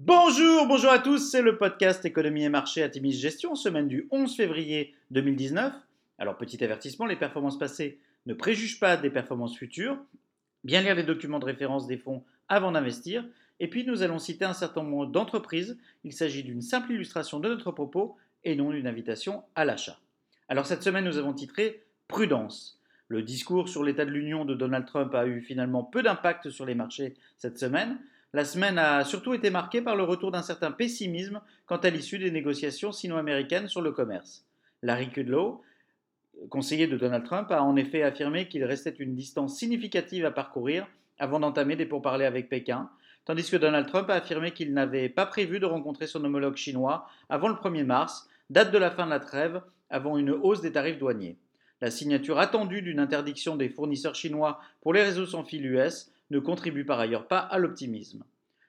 Bonjour, bonjour à tous, c'est le podcast Économie et Marché à Timis Gestion, semaine du 11 février 2019. Alors petit avertissement, les performances passées ne préjugent pas des performances futures. Bien lire les documents de référence des fonds avant d'investir. Et puis nous allons citer un certain nombre d'entreprises. Il s'agit d'une simple illustration de notre propos et non d'une invitation à l'achat. Alors cette semaine nous avons titré Prudence. Le discours sur l'état de l'Union de Donald Trump a eu finalement peu d'impact sur les marchés cette semaine. La semaine a surtout été marquée par le retour d'un certain pessimisme quant à l'issue des négociations sino-américaines sur le commerce. Larry Kudlow, conseiller de Donald Trump, a en effet affirmé qu'il restait une distance significative à parcourir avant d'entamer des pourparlers avec Pékin, tandis que Donald Trump a affirmé qu'il n'avait pas prévu de rencontrer son homologue chinois avant le 1er mars, date de la fin de la trêve, avant une hausse des tarifs douaniers. La signature attendue d'une interdiction des fournisseurs chinois pour les réseaux sans fil US ne contribue par ailleurs pas à l'optimisme.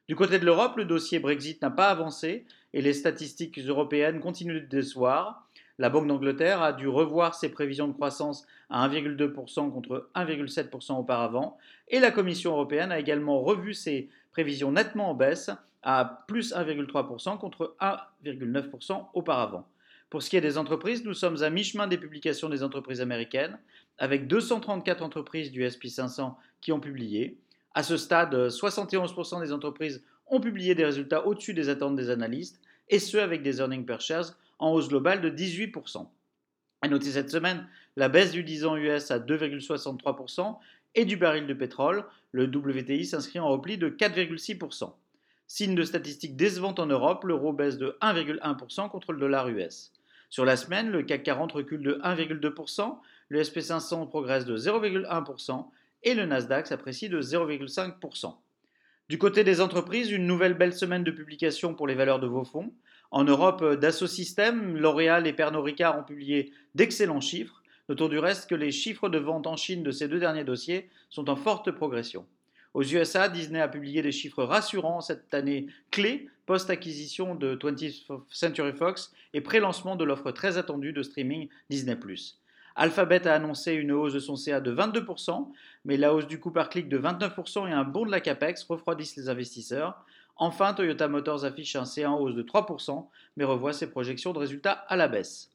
Du côté de l'Europe, le dossier Brexit n'a pas avancé et les statistiques européennes continuent de décevoir. La Banque d'Angleterre a dû revoir ses prévisions de croissance à 1,2% contre 1,7% auparavant et la Commission européenne a également revu ses prévisions nettement en baisse à plus 1,3% contre 1,9% auparavant. Pour ce qui est des entreprises, nous sommes à mi-chemin des publications des entreprises américaines, avec 234 entreprises du SP500 qui ont publié. À ce stade, 71% des entreprises ont publié des résultats au-dessus des attentes des analystes, et ce avec des earnings per shares en hausse globale de 18%. À noter cette semaine la baisse du 10 ans US à 2,63% et du baril de pétrole, le WTI s'inscrit en repli de 4,6%. Signe de statistiques décevantes en Europe, l'euro baisse de 1,1% contre le dollar US. Sur la semaine, le CAC 40 recule de 1,2%, le SP500 progresse de 0,1% et le Nasdaq s'apprécie de 0,5%. Du côté des entreprises, une nouvelle belle semaine de publication pour les valeurs de vos fonds. En Europe, Dassault Systèmes, L'Oréal et Pernod Ricard ont publié d'excellents chiffres. Notons du reste que les chiffres de vente en Chine de ces deux derniers dossiers sont en forte progression. Aux USA, Disney a publié des chiffres rassurants cette année clé post-acquisition de 20th Century Fox et pré-lancement de l'offre très attendue de streaming Disney ⁇ Alphabet a annoncé une hausse de son CA de 22%, mais la hausse du coût par clic de 29% et un bond de la CAPEX refroidissent les investisseurs. Enfin, Toyota Motors affiche un CA en hausse de 3%, mais revoit ses projections de résultats à la baisse.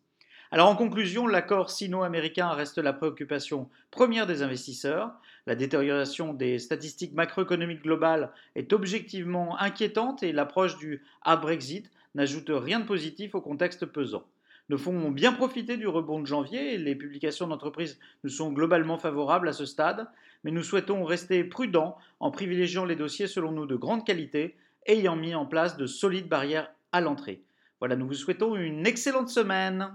Alors en conclusion, l'accord sino-américain reste la préoccupation première des investisseurs. La détérioration des statistiques macroéconomiques globales est objectivement inquiétante et l'approche du hard Brexit n'ajoute rien de positif au contexte pesant. Nos fonds ont bien profité du rebond de janvier les publications d'entreprises nous sont globalement favorables à ce stade, mais nous souhaitons rester prudents en privilégiant les dossiers selon nous de grande qualité, ayant mis en place de solides barrières à l'entrée. Voilà, nous vous souhaitons une excellente semaine.